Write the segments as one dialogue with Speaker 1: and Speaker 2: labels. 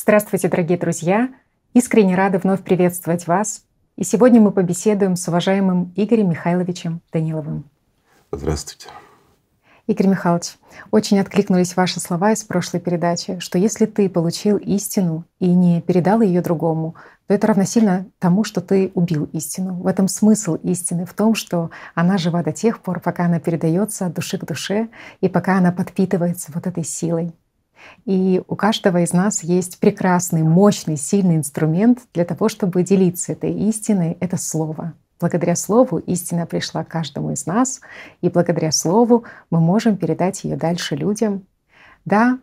Speaker 1: Здравствуйте, дорогие друзья! Искренне рада вновь приветствовать вас. И сегодня мы побеседуем с уважаемым Игорем Михайловичем Даниловым.
Speaker 2: Здравствуйте.
Speaker 1: Игорь Михайлович, очень откликнулись ваши слова из прошлой передачи, что если ты получил истину и не передал ее другому, то это равносильно тому, что ты убил истину. В этом смысл истины, в том, что она жива до тех пор, пока она передается от души к душе и пока она подпитывается вот этой силой. И у каждого из нас есть прекрасный, мощный, сильный инструмент для того, чтобы делиться этой истиной — это слово. Благодаря слову истина пришла каждому из нас, и благодаря слову мы можем передать ее дальше людям. Да,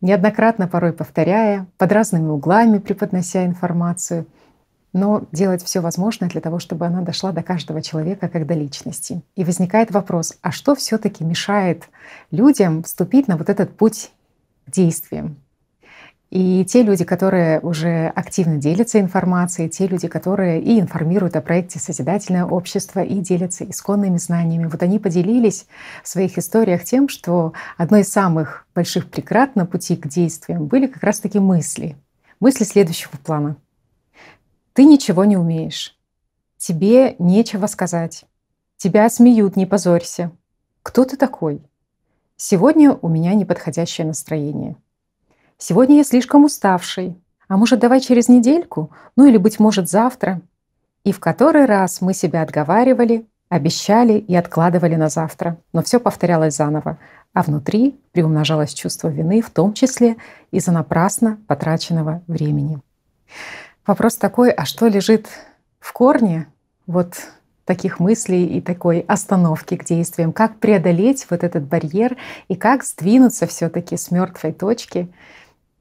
Speaker 1: неоднократно порой повторяя, под разными углами преподнося информацию, но делать все возможное для того, чтобы она дошла до каждого человека как до личности. И возникает вопрос, а что все-таки мешает людям вступить на вот этот путь действиям. И те люди, которые уже активно делятся информацией, те люди, которые и информируют о проекте «Созидательное общество», и делятся исконными знаниями, вот они поделились в своих историях тем, что одной из самых больших преград на пути к действиям были как раз-таки мысли. Мысли следующего плана. Ты ничего не умеешь. Тебе нечего сказать. Тебя смеют, не позорься. Кто ты такой? Сегодня у меня неподходящее настроение. Сегодня я слишком уставший. А может, давай через недельку? Ну или, быть может, завтра? И в который раз мы себя отговаривали, обещали и откладывали на завтра. Но все повторялось заново. А внутри приумножалось чувство вины, в том числе из-за напрасно потраченного времени. Вопрос такой, а что лежит в корне вот таких мыслей и такой остановки к действиям, как преодолеть вот этот барьер и как сдвинуться все-таки с мертвой точки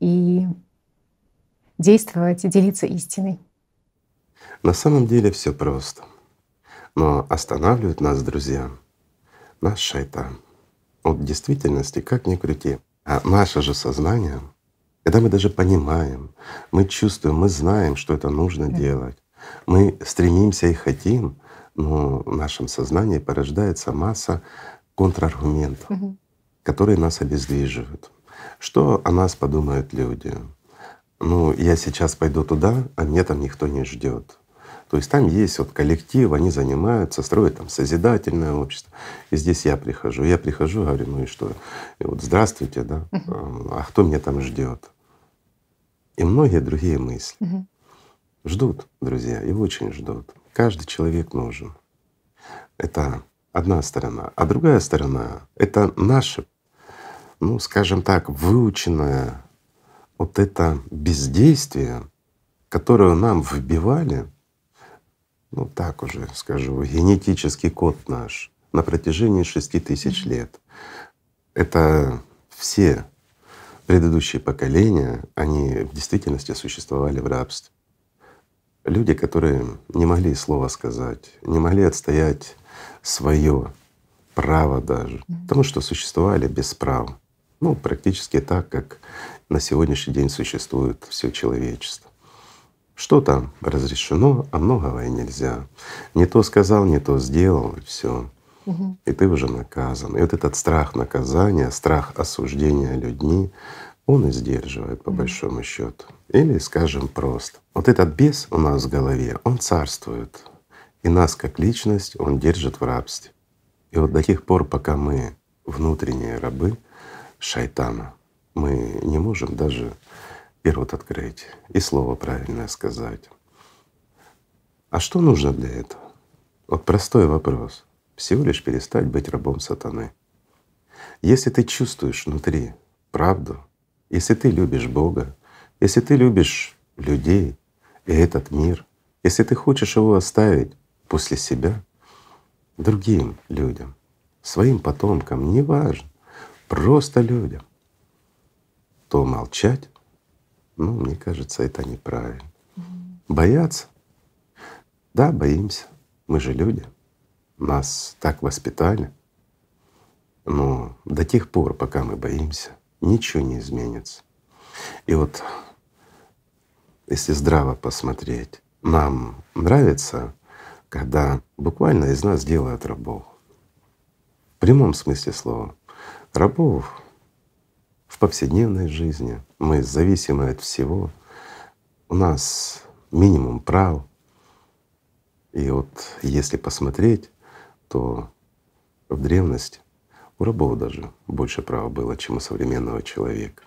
Speaker 1: и действовать и делиться истиной.
Speaker 2: На самом деле все просто. Но останавливает нас, друзья, наш шайтан. Вот в действительности, как ни крути, а наше же сознание, когда мы даже понимаем, мы чувствуем, мы знаем, что это нужно делать, мы стремимся и хотим, но в нашем сознании порождается масса контраргументов, угу. которые нас обездвиживают. Что о нас подумают люди? Ну, я сейчас пойду туда, а меня там никто не ждет. То есть там есть вот коллектив, они занимаются, строят там созидательное общество. И здесь я прихожу. Я прихожу, говорю, ну и что? И вот здравствуйте, да, а кто меня там ждет? И многие другие мысли. Ждут, друзья, и очень ждут. Каждый человек нужен. Это одна сторона. А другая сторона — это наше, ну, скажем так, выученное вот это бездействие, которое нам вбивали, ну так уже скажу, генетический код наш на протяжении шести тысяч лет. Это все предыдущие поколения, они в действительности существовали в рабстве люди, которые не могли слова сказать, не могли отстоять свое право даже, потому что существовали без прав. Ну, практически так, как на сегодняшний день существует все человечество. Что-то разрешено, а многого и нельзя. Не то сказал, не то сделал, и все. И ты уже наказан. И вот этот страх наказания, страх осуждения людьми, он и сдерживает по большому счету. Или, скажем просто, вот этот бес у нас в голове, он царствует, и нас как личность он держит в рабстве. И вот до тех пор, пока мы внутренние рабы шайтана, мы не можем даже первый открыть и слово правильное сказать. А что нужно для этого? Вот простой вопрос. Всего лишь перестать быть рабом сатаны. Если ты чувствуешь внутри правду, если ты любишь Бога, если ты любишь людей и этот мир, если ты хочешь его оставить после себя другим людям, своим потомкам, неважно, просто людям, то молчать, ну, мне кажется, это неправильно. Бояться? Да, боимся. Мы же люди. Нас так воспитали. Но до тех пор, пока мы боимся, ничего не изменится. И вот если здраво посмотреть, нам нравится, когда буквально из нас делают рабов. В прямом смысле слова. Рабов в повседневной жизни, мы зависимы от всего, у нас минимум прав. И вот если посмотреть, то в древности у рабов даже больше права было, чем у современного человека.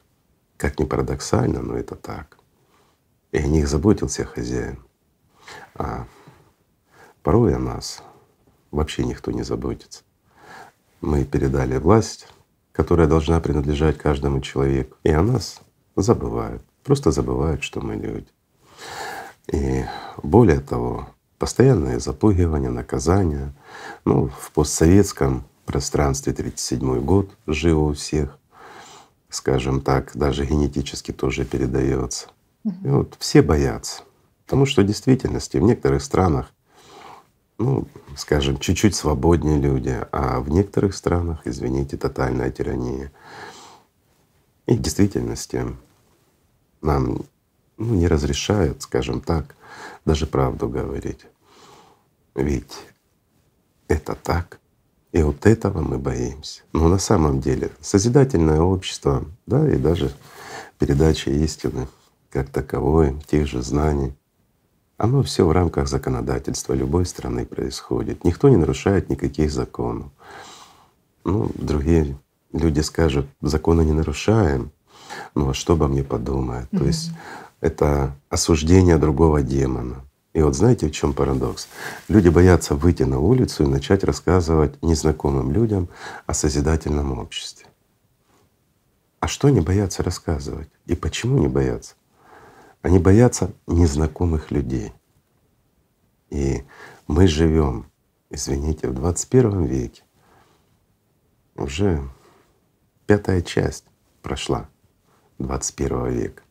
Speaker 2: Как ни парадоксально, но это так. И о них заботился хозяин. А порой о нас вообще никто не заботится. Мы передали власть, которая должна принадлежать каждому человеку, и о нас забывают, просто забывают, что мы люди. И более того, постоянное запугивание, наказание. Ну, в постсоветском пространстве 37 год жил у всех, скажем так, даже генетически тоже передается. И вот все боятся, потому что в действительности в некоторых странах, ну, скажем, чуть-чуть свободнее люди, а в некоторых странах, извините, тотальная тирания. И в действительности нам ну, не разрешают, скажем так, даже правду говорить. Ведь это так. И вот этого мы боимся. Но на самом деле созидательное общество, да, и даже передача истины как таковой, тех же знаний, оно все в рамках законодательства любой страны происходит. Никто не нарушает никаких законов. Ну, другие люди скажут, законы не нарушаем, ну а что обо мне подумают? Mm-hmm. То есть это осуждение другого демона. И вот знаете, в чем парадокс? Люди боятся выйти на улицу и начать рассказывать незнакомым людям о созидательном обществе. А что они боятся рассказывать? И почему не боятся? Они боятся незнакомых людей. И мы живем, извините, в 21 веке. Уже пятая часть прошла 21 века.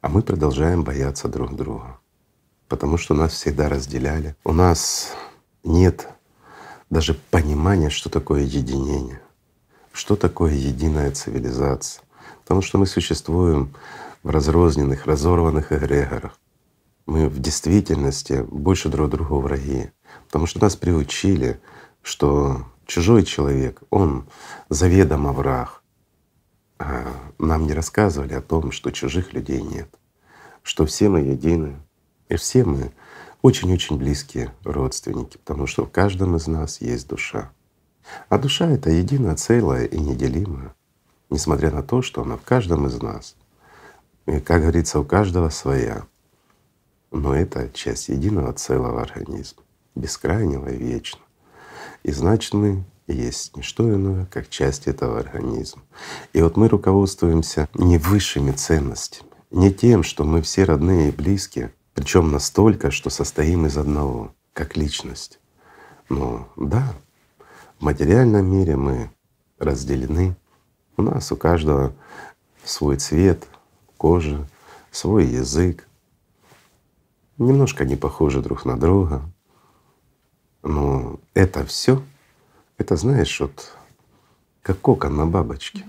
Speaker 2: А мы продолжаем бояться друг друга потому что нас всегда разделяли. У нас нет даже понимания, что такое единение, что такое единая цивилизация. Потому что мы существуем в разрозненных, разорванных эгрегорах. Мы в действительности больше друг другу враги, потому что нас приучили, что чужой человек, он заведомо враг. А нам не рассказывали о том, что чужих людей нет, что все мы едины, и все мы очень-очень близкие родственники, потому что в каждом из нас есть душа. А душа — это единое целое и неделимое, несмотря на то, что она в каждом из нас. И, как говорится, у каждого своя. Но это часть единого целого организма, бескрайнего и вечного. И значит, мы есть не что иное, как часть этого организма. И вот мы руководствуемся не высшими ценностями, не тем, что мы все родные и близкие, причем настолько, что состоим из одного, как личность. Но да, в материальном мире мы разделены. У нас у каждого свой цвет кожи, свой язык. Немножко не похожи друг на друга. Но это все, это знаешь, вот как кокон на бабочке.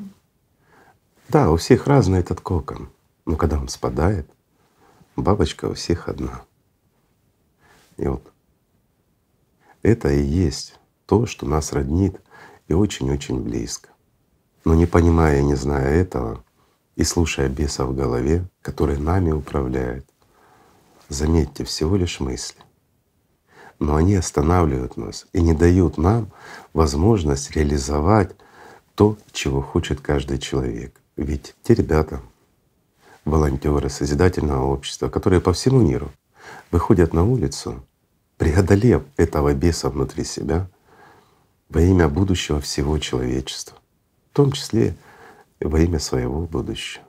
Speaker 2: Да, у всех разный этот кокон, но когда он спадает, Бабочка у всех одна. И вот это и есть то, что нас роднит и очень-очень близко. Но не понимая и не зная этого, и слушая беса в голове, который нами управляет, заметьте, всего лишь мысли. Но они останавливают нас и не дают нам возможность реализовать то, чего хочет каждый человек. Ведь те ребята, волонтеры созидательного общества, которые по всему миру выходят на улицу, преодолев этого беса внутри себя во имя будущего всего человечества, в том числе во имя своего будущего.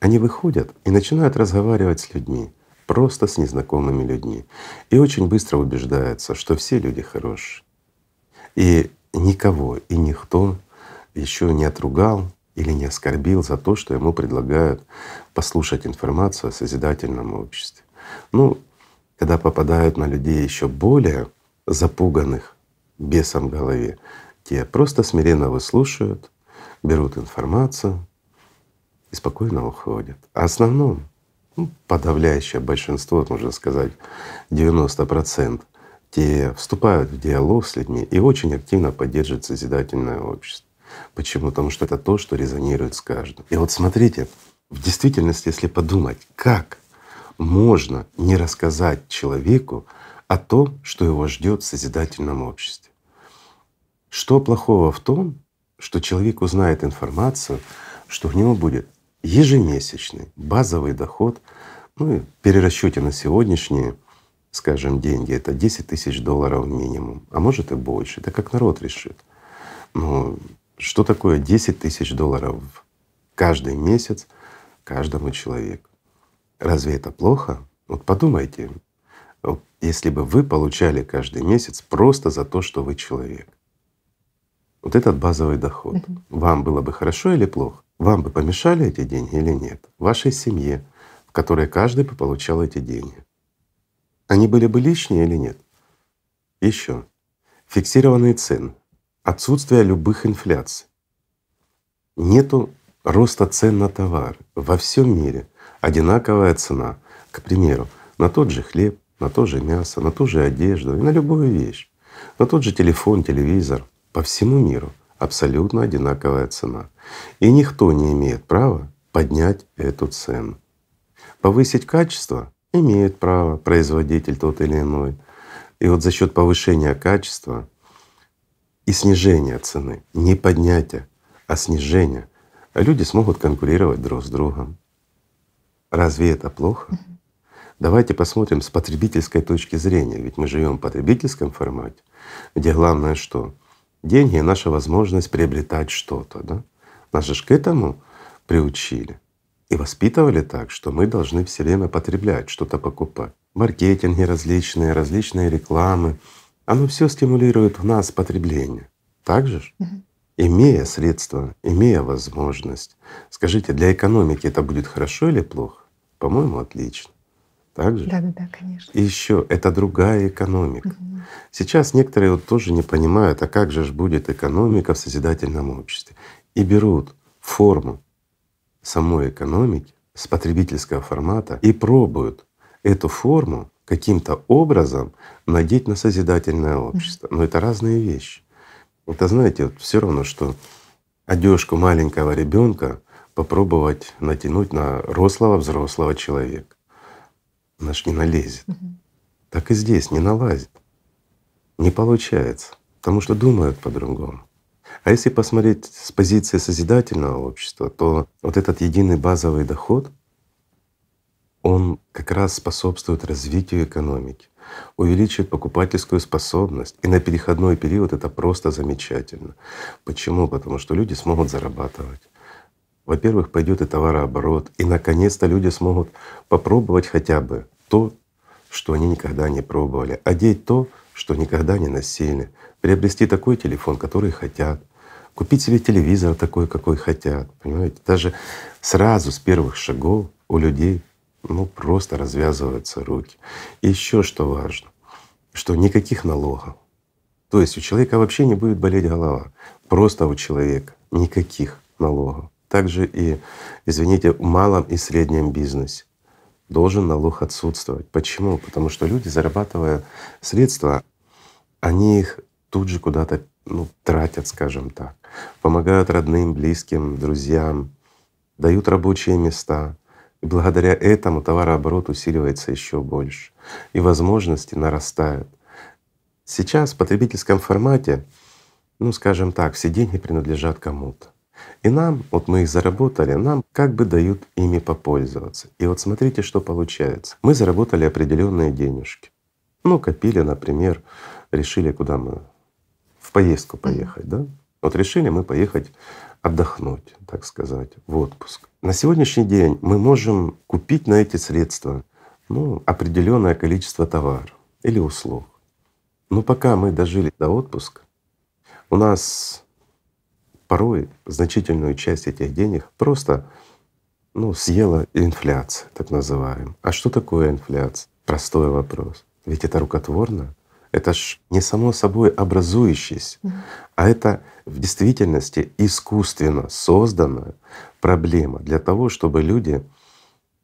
Speaker 2: Они выходят и начинают разговаривать с людьми, просто с незнакомыми людьми, и очень быстро убеждаются, что все люди хорошие. И никого и никто еще не отругал или не оскорбил за то, что ему предлагают послушать информацию о созидательном обществе. Ну, когда попадают на людей еще более запуганных бесом в голове, те просто смиренно выслушивают, берут информацию и спокойно уходят. А основном, ну, подавляющее большинство, можно сказать, 90%, те вступают в диалог с людьми и очень активно поддерживают созидательное общество. Почему? Потому что это то, что резонирует с каждым. И вот смотрите, в действительности, если подумать, как можно не рассказать человеку о том, что его ждет в созидательном обществе. Что плохого в том, что человек узнает информацию, что у него будет ежемесячный базовый доход, ну и в перерасчете на сегодняшние, скажем, деньги, это 10 тысяч долларов минимум, а может и больше, это как народ решит. Но что такое 10 тысяч долларов каждый месяц каждому человеку? Разве это плохо? Вот подумайте, вот если бы вы получали каждый месяц просто за то, что вы человек. Вот этот базовый доход. Угу. Вам было бы хорошо или плохо? Вам бы помешали эти деньги или нет? Вашей семье, в которой каждый бы получал эти деньги. Они были бы лишние или нет? Еще. Фиксированные цены. Отсутствие любых инфляций. Нету роста цен на товары во всем мире одинаковая цена, к примеру, на тот же хлеб, на то же мясо, на ту же одежду и на любую вещь, на тот же телефон, телевизор по всему миру абсолютно одинаковая цена. И никто не имеет права поднять эту цену. Повысить качество имеет право производитель тот или иной. И вот за счет повышения качества и снижения цены, не поднятия, а снижения, люди смогут конкурировать друг с другом. Разве это плохо? Давайте посмотрим с потребительской точки зрения, ведь мы живем в потребительском формате, где главное что? Деньги — наша возможность приобретать что-то. Да? Нас же к этому приучили и воспитывали так, что мы должны все время потреблять, что-то покупать. Маркетинги различные, различные рекламы. Оно все стимулирует в нас потребление. Так же? Угу. Имея средства, имея возможность. Скажите, для экономики это будет хорошо или плохо? По-моему, отлично. Так же?
Speaker 1: Да, да, да, конечно.
Speaker 2: И еще это другая экономика. Угу. Сейчас некоторые вот тоже не понимают, а как же ж будет экономика в созидательном обществе. И берут форму самой экономики с потребительского формата и пробуют эту форму каким-то образом надеть на созидательное общество. Но это разные вещи. Это знаете, вот все равно, что одежку маленького ребенка попробовать натянуть на рослого взрослого человека. Она ж не налезет. Угу. Так и здесь не налазит. Не получается, потому что думают по-другому. А если посмотреть с позиции созидательного общества, то вот этот единый базовый доход, он как раз способствует развитию экономики, увеличивает покупательскую способность. И на переходной период это просто замечательно. Почему? Потому что люди смогут зарабатывать во-первых, пойдет и товарооборот, и наконец-то люди смогут попробовать хотя бы то, что они никогда не пробовали, одеть то, что никогда не носили, приобрести такой телефон, который хотят, купить себе телевизор такой, какой хотят. Понимаете, даже сразу с первых шагов у людей ну просто развязываются руки. И еще что важно, что никаких налогов. То есть у человека вообще не будет болеть голова. Просто у человека никаких налогов. Также и, извините, в малом и среднем бизнесе должен налог отсутствовать. Почему? Потому что люди, зарабатывая средства, они их тут же куда-то ну, тратят, скажем так, помогают родным, близким, друзьям, дают рабочие места. И благодаря этому товарооборот усиливается еще больше, и возможности нарастают. Сейчас в потребительском формате, ну скажем так, все деньги принадлежат кому-то. И нам, вот мы их заработали, нам как бы дают ими попользоваться. И вот смотрите, что получается. Мы заработали определенные денежки. Ну, копили, например, решили, куда мы в поездку поехать, да? Вот решили мы поехать отдохнуть, так сказать, в отпуск. На сегодняшний день мы можем купить на эти средства ну, определенное количество товаров или услуг. Но пока мы дожили до отпуска, у нас порой значительную часть этих денег просто ну, съела инфляция, так называемая. А что такое инфляция? Простой вопрос. Ведь это рукотворно. Это ж не само собой образующийся, mm-hmm. а это в действительности искусственно созданная проблема для того, чтобы люди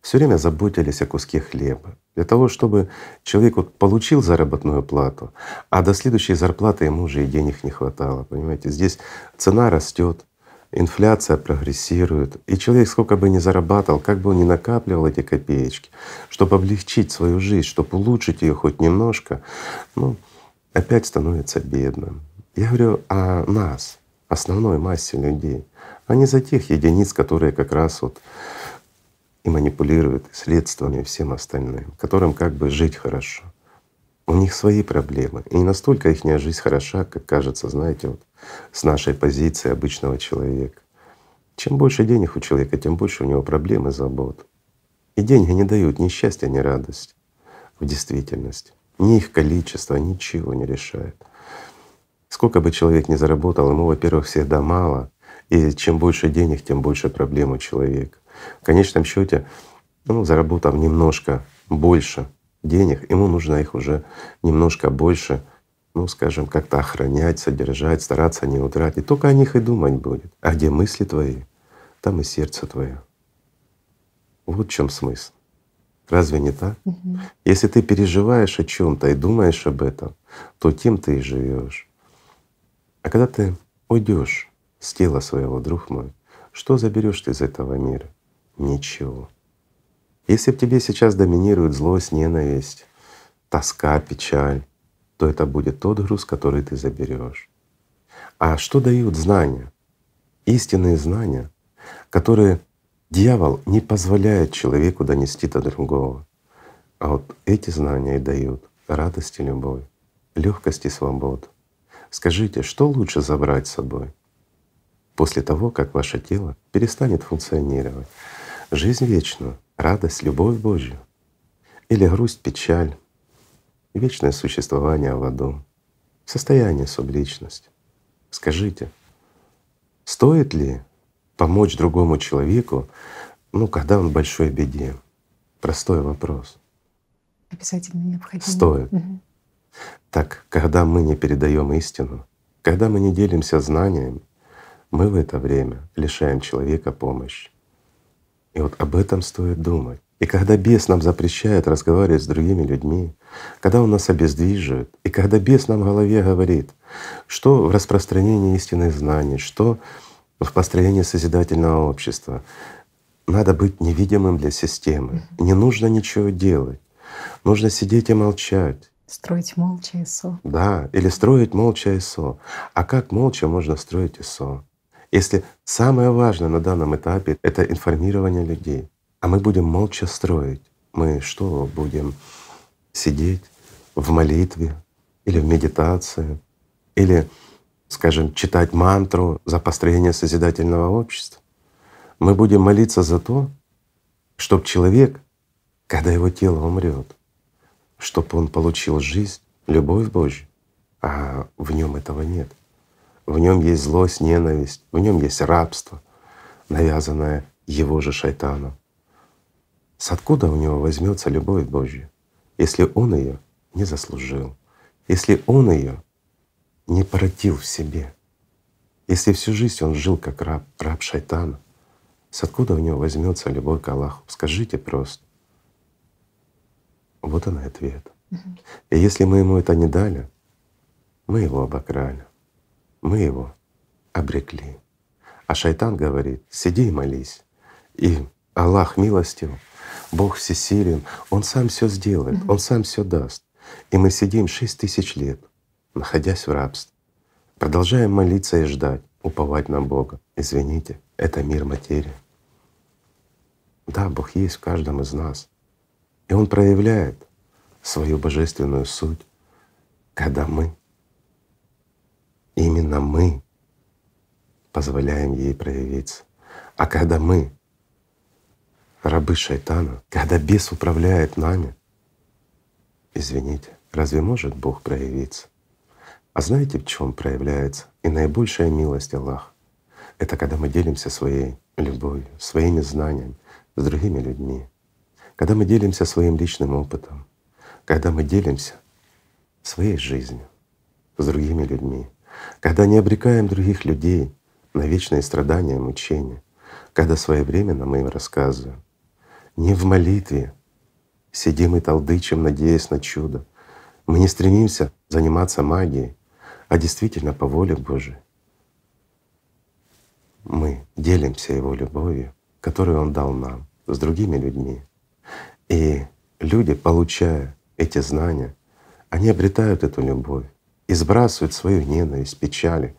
Speaker 2: все время заботились о куске хлеба, Для того, чтобы человек вот получил заработную плату, а до следующей зарплаты ему уже и денег не хватало. Понимаете, здесь цена растет, инфляция прогрессирует, и человек сколько бы ни зарабатывал, как бы он ни накапливал эти копеечки, чтобы облегчить свою жизнь, чтобы улучшить ее хоть немножко, ну, опять становится бедным. Я говорю о нас, основной массе людей, а не за тех единиц, которые как раз вот и манипулируют средствами и всем остальным, которым как бы жить хорошо. У них свои проблемы. И не настолько их жизнь хороша, как кажется, знаете, вот с нашей позиции обычного человека. Чем больше денег у человека, тем больше у него проблем и забот. И деньги не дают ни счастья, ни радости в действительности. Ни их количество ничего не решает. Сколько бы человек ни заработал, ему, во-первых, всегда мало, и чем больше денег, тем больше проблем у человека. В конечном счете, ну, заработав немножко больше денег, ему нужно их уже немножко больше, ну, скажем, как-то охранять, содержать, стараться не утратить. Только о них и думать будет. А где мысли твои, там и сердце твое. Вот в чем смысл. Разве не так?
Speaker 1: Мгм.
Speaker 2: Если ты переживаешь о чем-то и думаешь об этом, то тем ты и живешь. А когда ты уйдешь с тела своего, друг мой, что заберешь ты из этого мира? Ничего. Если в тебе сейчас доминирует злость, ненависть, тоска, печаль, то это будет тот груз, который ты заберешь. А что дают знания? Истинные знания, которые дьявол не позволяет человеку донести до другого. А вот эти знания и дают радость и любовь, легкость и свободу. Скажите, что лучше забрать с собой после того, как ваше тело перестанет функционировать? Жизнь вечную, радость, любовь Божью или грусть, печаль, вечное существование в аду, состояние субличности. Скажите, стоит ли помочь другому человеку, ну, когда он в большой беде? Простой вопрос.
Speaker 1: Обязательно необходимо.
Speaker 2: Стоит.
Speaker 1: Мгм.
Speaker 2: Так, когда мы не передаем истину, когда мы не делимся знаниями, мы в это время лишаем человека помощи. И вот об этом стоит думать. И когда бес нам запрещает разговаривать с другими людьми, когда он нас обездвиживает, и когда бес нам в голове говорит, что в распространении истинных знаний, что в построении созидательного общества, надо быть невидимым для системы. Не нужно ничего делать. Нужно сидеть и молчать.
Speaker 1: Строить молча ИСО.
Speaker 2: Да, или строить молча ИСО. А как молча можно строить ИСО? Если самое важное на данном этапе — это информирование людей, а мы будем молча строить, мы что, будем сидеть в молитве или в медитации, или, скажем, читать мантру за построение созидательного общества? Мы будем молиться за то, чтобы человек, когда его тело умрет, чтобы он получил жизнь, любовь Божью, а в нем этого нет. В нем есть злость, ненависть, в нем есть рабство, навязанное его же шайтаном. С откуда у него возьмется любовь Божья, если он ее не заслужил, если он ее не породил в себе, если всю жизнь он жил как раб, раб шайтана, с откуда у него возьмется любовь к Аллаху? Скажите просто. Вот он и ответ. И если мы ему это не дали, мы его обокрали, мы его обрекли. А шайтан говорит, сиди и молись. И Аллах милостив, Бог всесилен, Он сам все сделает. Он сам все даст. И мы сидим шесть тысяч лет, находясь в рабстве, продолжаем молиться и ждать, уповать на Бога. Извините, это мир материи. Да, Бог есть в каждом из нас. И Он проявляет свою божественную суть, когда мы, именно мы позволяем ей проявиться. А когда мы рабы шайтана, когда бес управляет нами, извините, разве может Бог проявиться? А знаете, в чем проявляется и наибольшая милость Аллаха? Это когда мы делимся своей любовью, своими знаниями с другими людьми, когда мы делимся своим личным опытом, когда мы делимся своей жизнью с другими людьми, когда не обрекаем других людей на вечные страдания и мучения, когда своевременно мы им рассказываем, не в молитве сидим и толдычим, надеясь на чудо. Мы не стремимся заниматься магией, а действительно по воле Божией. Мы делимся Его любовью, которую Он дал нам с другими людьми. И люди, получая эти знания, они обретают эту любовь и сбрасывают свою ненависть, печали,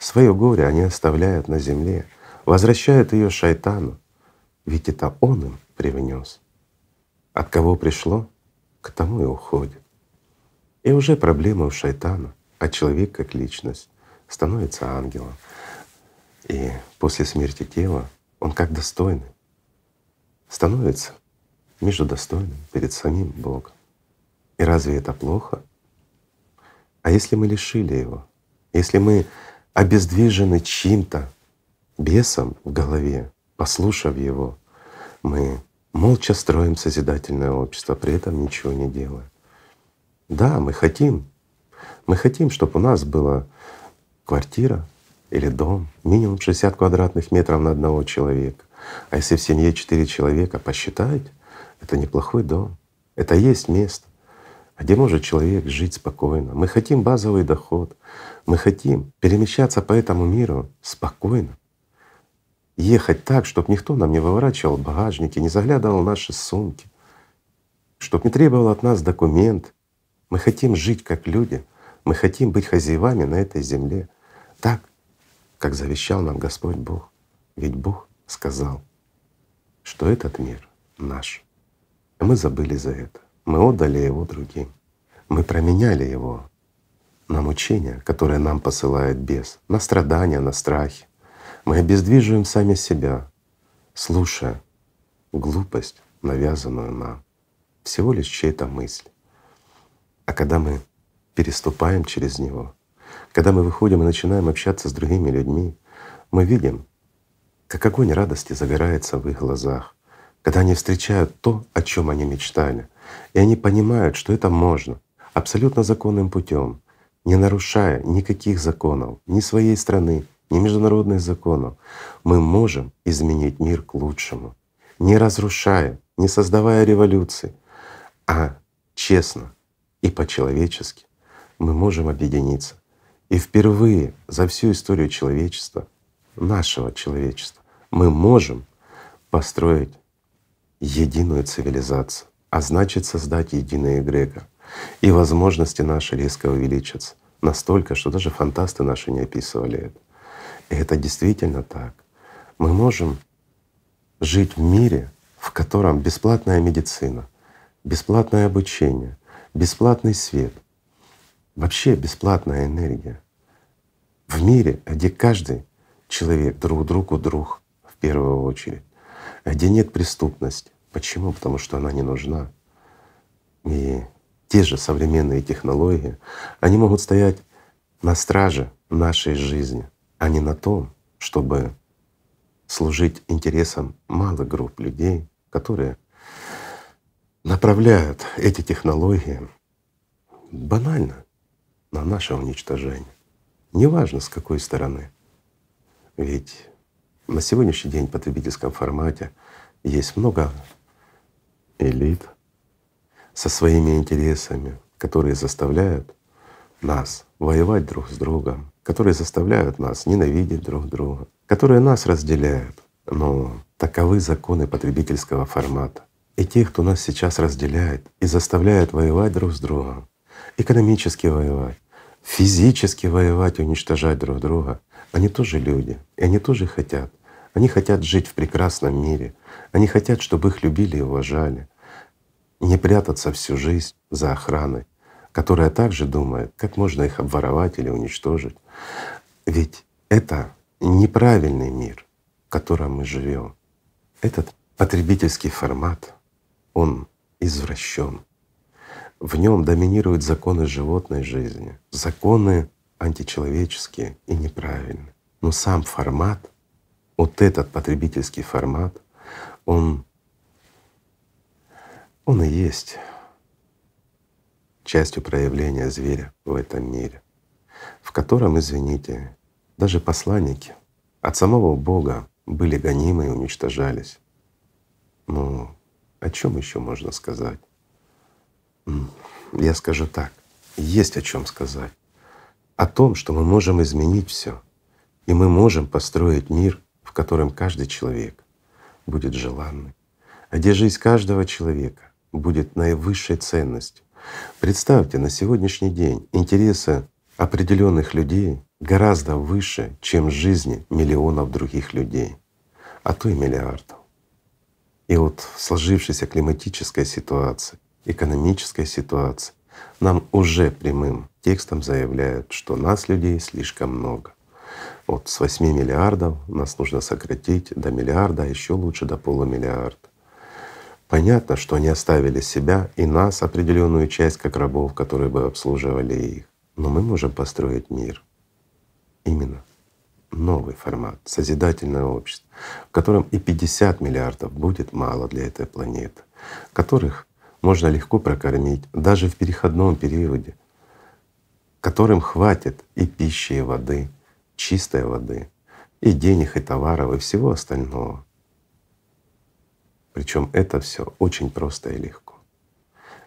Speaker 2: свое горе они оставляют на земле, возвращают ее шайтану, ведь это он им привнес. От кого пришло, к тому и уходит. И уже проблема у шайтана, а человек как личность становится ангелом. И после смерти тела он как достойный становится между достойным перед самим Богом. И разве это плохо? А если мы лишили его, если мы обездвижены чьим-то бесом в голове, послушав его, мы молча строим созидательное общество, при этом ничего не делая. Да, мы хотим, мы хотим, чтобы у нас была квартира или дом, минимум 60 квадратных метров на одного человека. А если в семье четыре человека, посчитайте, это неплохой дом, это есть место, где может человек жить спокойно. Мы хотим базовый доход, мы хотим перемещаться по этому миру спокойно, ехать так, чтобы никто нам не выворачивал багажники, не заглядывал в наши сумки, чтобы не требовал от нас документ. Мы хотим жить как люди, мы хотим быть хозяевами на этой земле, так, как завещал нам Господь Бог. Ведь Бог сказал, что этот мир наш. И мы забыли за это. Мы отдали его другим. Мы променяли его на мучения, которые нам посылает бес, на страдания, на страхи. Мы обездвиживаем сами себя, слушая глупость, навязанную нам, всего лишь чьей-то мысли. А когда мы переступаем через него, когда мы выходим и начинаем общаться с другими людьми, мы видим, как огонь радости загорается в их глазах, когда они встречают то, о чем они мечтали, и они понимают, что это можно абсолютно законным путем, не нарушая никаких законов, ни своей страны, ни международных законов, мы можем изменить мир к лучшему, не разрушая, не создавая революции, а честно и по-человечески мы можем объединиться. И впервые за всю историю человечества, нашего человечества, мы можем построить единую цивилизацию, а значит создать единый эгрегор. И возможности наши резко увеличатся настолько, что даже фантасты наши не описывали это. И это действительно так. Мы можем жить в мире, в котором бесплатная медицина, бесплатное обучение, бесплатный свет, вообще бесплатная энергия. В мире, где каждый человек друг другу друг в первую очередь, где нет преступности. Почему? Потому что она не нужна. И те же современные технологии, они могут стоять на страже нашей жизни, а не на том, чтобы служить интересам малых групп людей, которые направляют эти технологии банально на наше уничтожение. Неважно с какой стороны. Ведь на сегодняшний день в потребительском формате есть много элит со своими интересами, которые заставляют нас воевать друг с другом, которые заставляют нас ненавидеть друг друга, которые нас разделяют. Но таковы законы потребительского формата. И те, кто нас сейчас разделяет и заставляет воевать друг с другом, экономически воевать, физически воевать, уничтожать друг друга, они тоже люди, и они тоже хотят. Они хотят жить в прекрасном мире, они хотят, чтобы их любили и уважали, не прятаться всю жизнь за охраной, которая также думает, как можно их обворовать или уничтожить. Ведь это неправильный мир, в котором мы живем. Этот потребительский формат, он извращен. В нем доминируют законы животной жизни, законы античеловеческие и неправильные. Но сам формат, вот этот потребительский формат, он, он и есть частью проявления зверя в этом мире, в котором, извините, даже посланники от самого Бога были гонимы и уничтожались. Ну, о чем еще можно сказать? я скажу так, есть о чем сказать. О том, что мы можем изменить все, и мы можем построить мир, в котором каждый человек будет желанный, а где жизнь каждого человека будет наивысшей ценностью. Представьте, на сегодняшний день интересы определенных людей гораздо выше, чем жизни миллионов других людей, а то и миллиардов. И вот в сложившейся климатической ситуации, экономической ситуации нам уже прямым текстом заявляют, что нас, людей, слишком много. Вот с 8 миллиардов нас нужно сократить до миллиарда, а еще лучше до полумиллиарда. Понятно, что они оставили себя и нас, определенную часть, как рабов, которые бы обслуживали их. Но мы можем построить мир. Именно новый формат, созидательное общество, в котором и 50 миллиардов будет мало для этой планеты, которых можно легко прокормить даже в переходном периоде, которым хватит и пищи, и воды, чистой воды, и денег, и товаров, и всего остального. Причем это все очень просто и легко.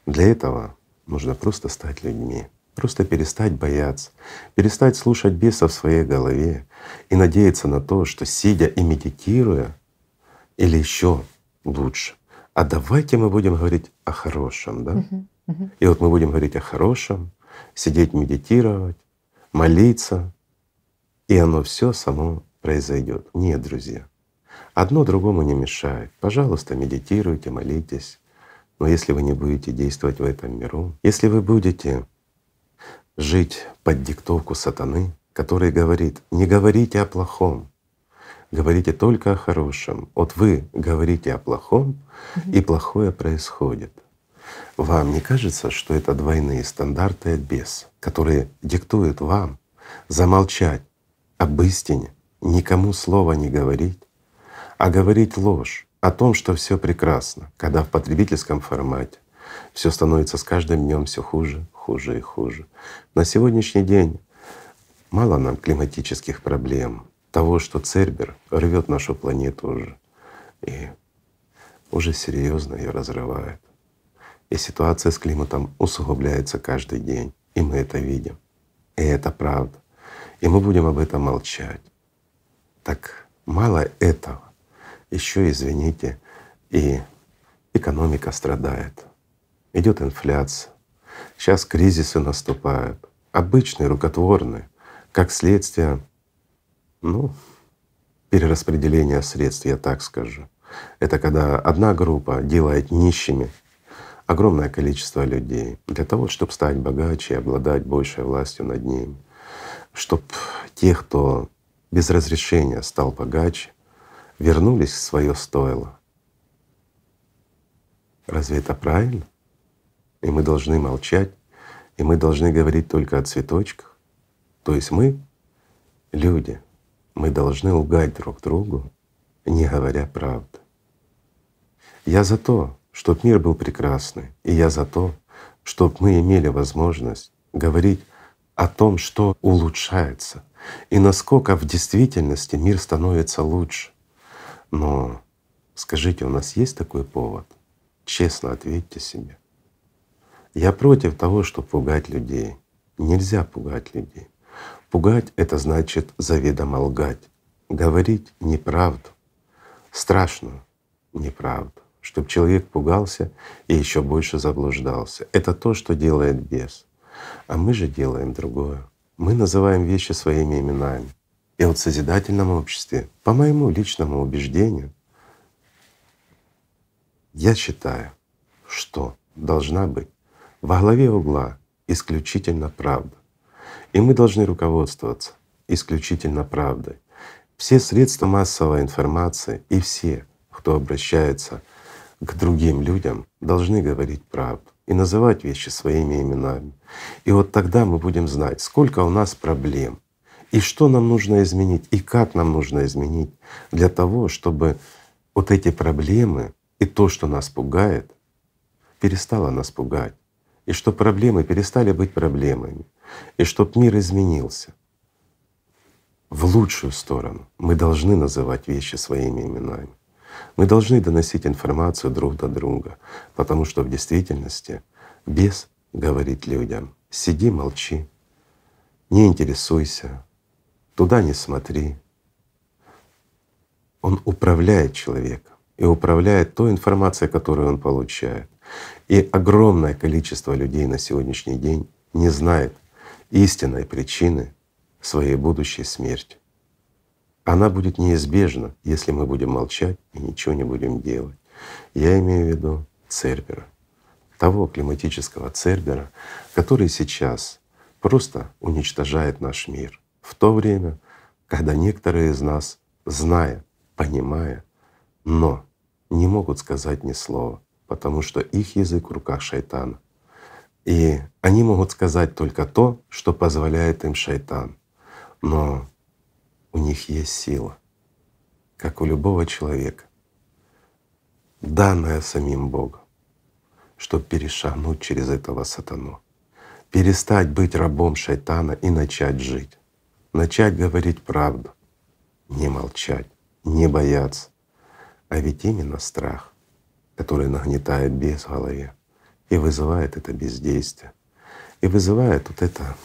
Speaker 2: Для этого нужно просто стать людьми, просто перестать бояться, перестать слушать бесов в своей голове и надеяться на то, что сидя и медитируя, или еще лучше, а давайте мы будем говорить о хорошем, да?
Speaker 1: Мгм, мгм.
Speaker 2: И вот мы будем говорить о хорошем, сидеть медитировать, молиться, и оно все само произойдет. Нет, друзья, одно другому не мешает. Пожалуйста, медитируйте, молитесь. Но если вы не будете действовать в этом миру, если вы будете жить под диктовку сатаны, который говорит, не говорите о плохом, говорите только о хорошем. Вот вы говорите о плохом, и плохое происходит. Вам не кажется, что это двойные стандарты от беса, которые диктуют вам замолчать об истине, никому слова не говорить, а говорить ложь о том, что все прекрасно, когда в потребительском формате все становится с каждым днем все хуже, хуже и хуже. На сегодняшний день мало нам климатических проблем, того, что Цербер рвет нашу планету уже и уже серьезно ее разрывает. И ситуация с климатом усугубляется каждый день, и мы это видим. И это правда. И мы будем об этом молчать. Так мало этого. Еще, извините, и экономика страдает, идет инфляция. Сейчас кризисы наступают, обычные, рукотворные, как следствие, ну, перераспределения средств, я так скажу. Это когда одна группа делает нищими огромное количество людей для того, чтобы стать богаче и обладать большей властью над ними, чтобы те, кто без разрешения стал богаче, вернулись в свое стойло. Разве это правильно? И мы должны молчать, и мы должны говорить только о цветочках. То есть мы, люди, мы должны лгать друг другу, не говоря правды. Я за то, чтобы мир был прекрасный, и я за то, чтобы мы имели возможность говорить о том, что улучшается, и насколько в действительности мир становится лучше. Но скажите, у нас есть такой повод? Честно ответьте себе. Я против того, чтобы пугать людей. Нельзя пугать людей. Пугать — это значит заведомо лгать, говорить неправду, страшную неправду, чтобы человек пугался и еще больше заблуждался. Это то, что делает бес. А мы же делаем другое. Мы называем вещи своими именами. И вот в созидательном обществе, по моему личному убеждению, я считаю, что должна быть во главе угла исключительно правда. И мы должны руководствоваться исключительно правдой. Все средства массовой информации и все, кто обращается к другим людям, должны говорить правду и называть вещи своими именами. И вот тогда мы будем знать, сколько у нас проблем, и что нам нужно изменить, и как нам нужно изменить для того, чтобы вот эти проблемы и то, что нас пугает, перестало нас пугать, и чтобы проблемы перестали быть проблемами, и чтобы мир изменился в лучшую сторону. Мы должны называть вещи своими именами. Мы должны доносить информацию друг до друга, потому что в действительности бес говорит людям, сиди, молчи, не интересуйся, туда не смотри. Он управляет человеком и управляет той информацией, которую он получает. И огромное количество людей на сегодняшний день не знает истинной причины своей будущей смерти. Она будет неизбежна, если мы будем молчать и ничего не будем делать. Я имею в виду Цербера, того климатического Цербера, который сейчас просто уничтожает наш мир. В то время, когда некоторые из нас, зная, понимая, но не могут сказать ни слова, потому что их язык в руках шайтана. И они могут сказать только то, что позволяет им шайтан. Но у них есть сила, как у любого человека, данная самим Богом, чтобы перешагнуть через этого сатану, перестать быть рабом шайтана и начать жить, начать говорить правду, не молчать, не бояться. А ведь именно страх, который нагнетает без в голове и вызывает это бездействие, и вызывает вот это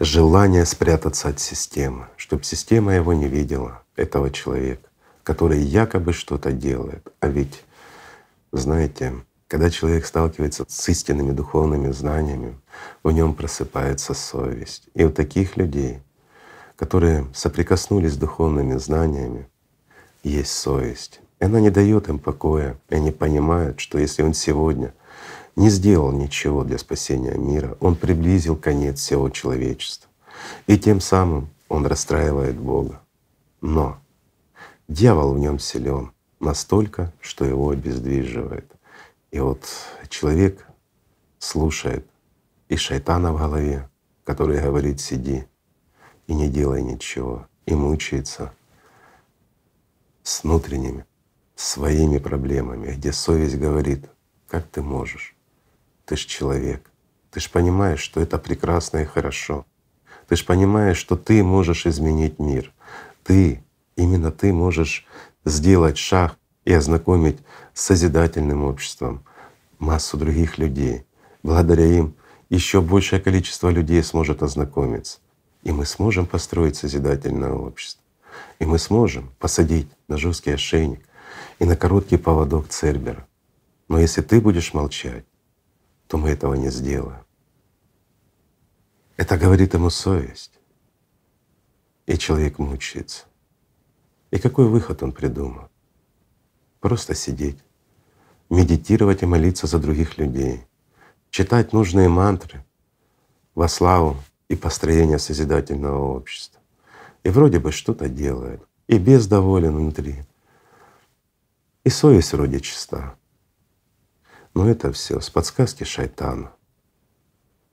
Speaker 2: желание спрятаться от системы, чтобы система его не видела, этого человека, который якобы что-то делает. А ведь, знаете, когда человек сталкивается с истинными духовными знаниями, в нем просыпается совесть. И у таких людей, которые соприкоснулись с духовными знаниями, есть совесть. И она не дает им покоя. И они понимают, что если он сегодня не сделал ничего для спасения мира, он приблизил конец всего человечества. И тем самым он расстраивает Бога. Но дьявол в нем силен настолько, что его обездвиживает. И вот человек слушает и шайтана в голове, который говорит «сиди и не делай ничего», и мучается с внутренними своими проблемами, где совесть говорит, как ты можешь, ты ж человек. Ты ж понимаешь, что это прекрасно и хорошо. Ты ж понимаешь, что ты можешь изменить мир. Ты, именно ты можешь сделать шаг и ознакомить с созидательным обществом массу других людей. Благодаря им еще большее количество людей сможет ознакомиться. И мы сможем построить созидательное общество. И мы сможем посадить на жесткий ошейник и на короткий поводок Цербера. Но если ты будешь молчать, то мы этого не сделаем. Это говорит ему совесть. И человек мучается. И какой выход он придумал? Просто сидеть, медитировать и молиться за других людей, читать нужные мантры во славу и построение созидательного общества. И вроде бы что-то делает, и без доволен внутри, и совесть вроде чиста. Но это все с подсказки шайтана.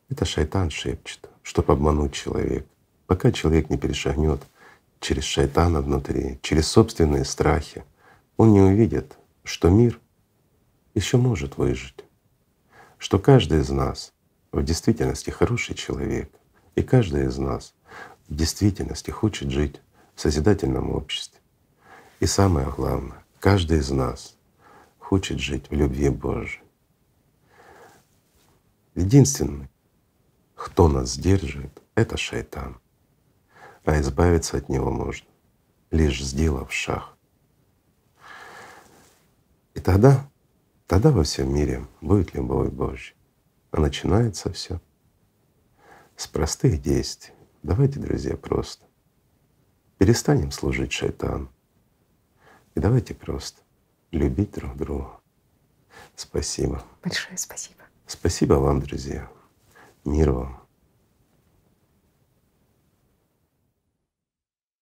Speaker 2: Это шайтан шепчет, чтобы обмануть человека. Пока человек не перешагнет через шайтана внутри, через собственные страхи, он не увидит, что мир еще может выжить, что каждый из нас в действительности хороший человек, и каждый из нас в действительности хочет жить в созидательном обществе. И самое главное, каждый из нас хочет жить в любви Божией. Единственный, кто нас сдерживает, это шайтан. А избавиться от него можно, лишь сделав шаг. И тогда, тогда во всем мире будет любовь Божья. А начинается все с простых действий. Давайте, друзья, просто перестанем служить шайтану. И давайте просто любить друг друга. Спасибо.
Speaker 1: Большое спасибо.
Speaker 2: Спасибо вам, друзья. Мир вам.